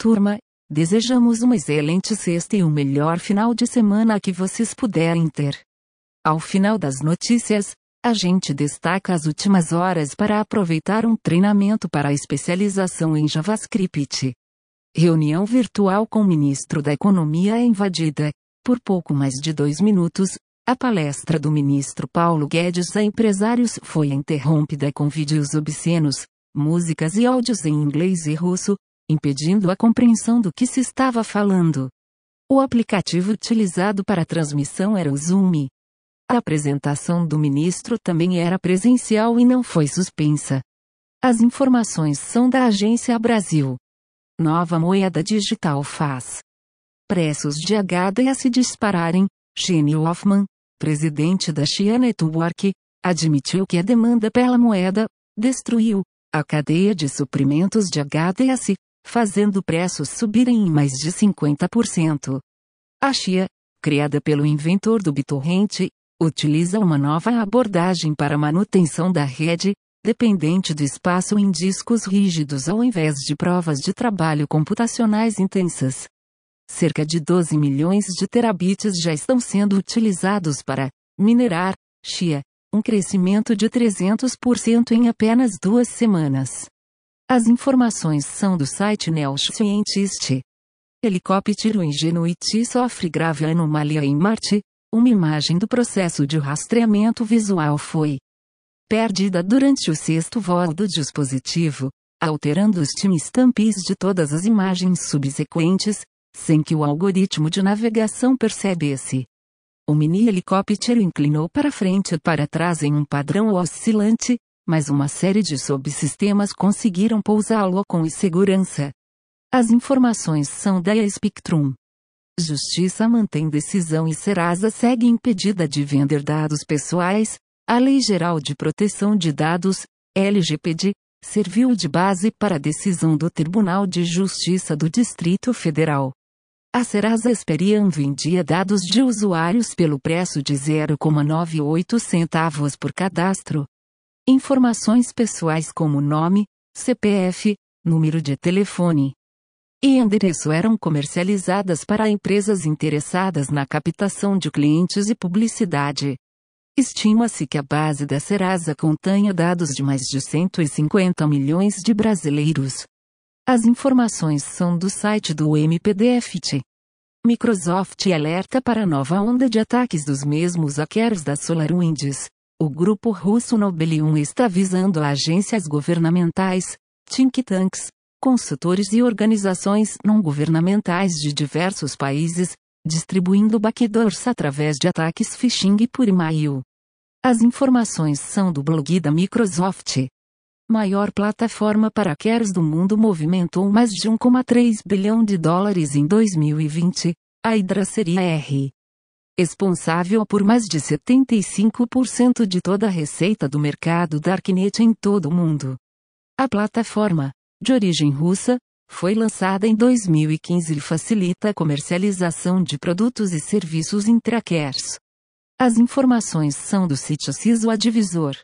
Turma, desejamos uma excelente sexta e o melhor final de semana que vocês puderem ter. Ao final das notícias, a gente destaca as últimas horas para aproveitar um treinamento para a especialização em JavaScript. Reunião virtual com o ministro da Economia é invadida. Por pouco mais de dois minutos, a palestra do ministro Paulo Guedes a empresários foi interrompida com vídeos obscenos, músicas e áudios em inglês e russo, impedindo a compreensão do que se estava falando. O aplicativo utilizado para a transmissão era o Zoom. A apresentação do ministro também era presencial e não foi suspensa. As informações são da Agência Brasil. Nova moeda digital faz preços de HDS dispararem. Shane Hoffman, presidente da Chia Network, admitiu que a demanda pela moeda destruiu a cadeia de suprimentos de HDS, fazendo preços subirem em mais de 50%. A Chia, criada pelo inventor do BitTorrent, utiliza uma nova abordagem para manutenção da rede, dependente do espaço em discos rígidos ao invés de provas de trabalho computacionais intensas. Cerca de 12 milhões de terabits já estão sendo utilizados para minerar Chia, um crescimento de 300% em apenas duas semanas. As informações são do site Neo Scientist. Helicóptero Ingenuity sofre grave anomalia em Marte. Uma imagem do processo de rastreamento visual foi perdida durante o sexto voo do dispositivo, alterando os timestamps de todas as imagens subsequentes, sem que o algoritmo de navegação percebesse. O mini helicóptero inclinou para frente e para trás em um padrão oscilante, mas uma série de subsistemas conseguiram pousá-lo com segurança. As informações são da Spectrum. Justiça mantém decisão e Serasa segue impedida de vender dados pessoais. A Lei Geral de Proteção de Dados, LGPD, serviu de base para a decisão do Tribunal de Justiça do Distrito Federal. A Serasa Experian vendia dados de usuários pelo preço de 0,98 centavos por cadastro, Informações pessoais como nome, CPF, número de telefone e endereço eram comercializadas para empresas interessadas na captação de clientes e publicidade. Estima-se que a base da Serasa contenha dados de mais de 150 milhões de brasileiros. As informações são do site do MPDFT. Microsoft alerta para nova onda de ataques dos mesmos hackers da SolarWinds. O grupo russo Nobelium está visando agências governamentais, think tanks, consultores e organizações não governamentais de diversos países, distribuindo backdoors através de ataques phishing por e-mail. As informações são do blog da Microsoft. Maior plataforma para hackers do mundo movimentou mais de 1,3 bilhão de dólares em 2020. A Hydra seria R responsável por mais de 75% de toda a receita do mercado Darknet em todo o mundo. A plataforma, de origem russa, foi lançada em 2015 e facilita a comercialização de produtos e serviços em trackers. As informações são do sítio CISO Advisor.